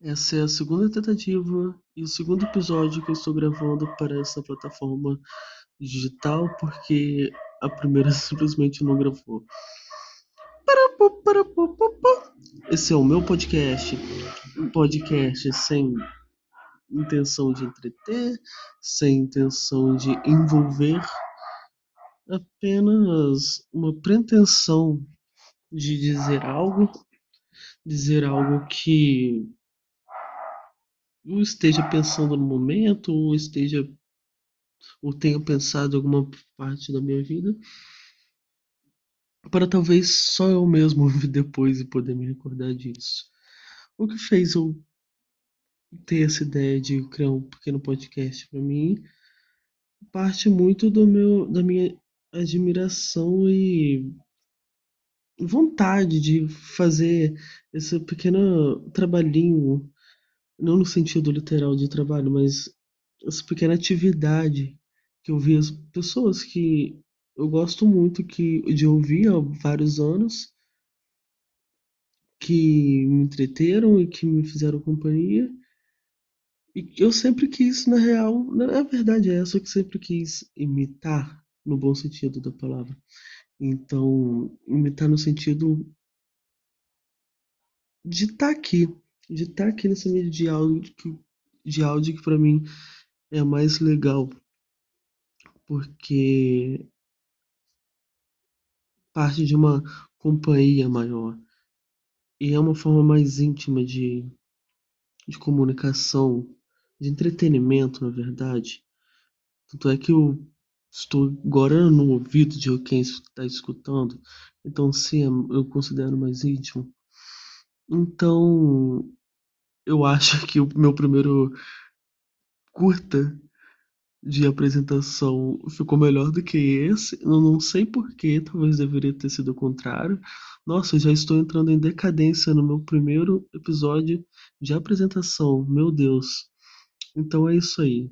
Essa é a segunda tentativa e o segundo episódio que eu estou gravando para essa plataforma digital, porque a primeira simplesmente não gravou. Esse é o meu podcast, um podcast sem intenção de entreter, sem intenção de envolver, apenas uma pretensão de dizer algo, dizer algo que eu esteja pensando no momento, ou esteja ou tenha pensado em alguma parte da minha vida, para talvez só eu mesmo ouvir depois e poder me recordar disso. O que fez eu ter essa ideia de criar um pequeno podcast para mim parte muito do meu da minha admiração e vontade de fazer esse pequeno trabalhinho não no sentido literal de trabalho, mas essa pequena atividade que eu vi as pessoas que eu gosto muito que, de ouvir há vários anos, que me entreteram e que me fizeram companhia. E eu sempre quis, na real, na verdade é essa que sempre quis imitar, no bom sentido da palavra. Então, imitar no sentido de estar tá aqui, de estar tá aqui nessa mídia de áudio que, de áudio que para mim é mais legal, porque parte de uma companhia maior e é uma forma mais íntima de, de comunicação, de entretenimento, na verdade. Tanto é que eu estou agora no ouvido de quem está escutando, então sim, eu considero mais íntimo. Então, eu acho que o meu primeiro curta de apresentação ficou melhor do que esse. Eu não sei porquê, talvez deveria ter sido o contrário. Nossa, eu já estou entrando em decadência no meu primeiro episódio de apresentação. Meu Deus. Então é isso aí.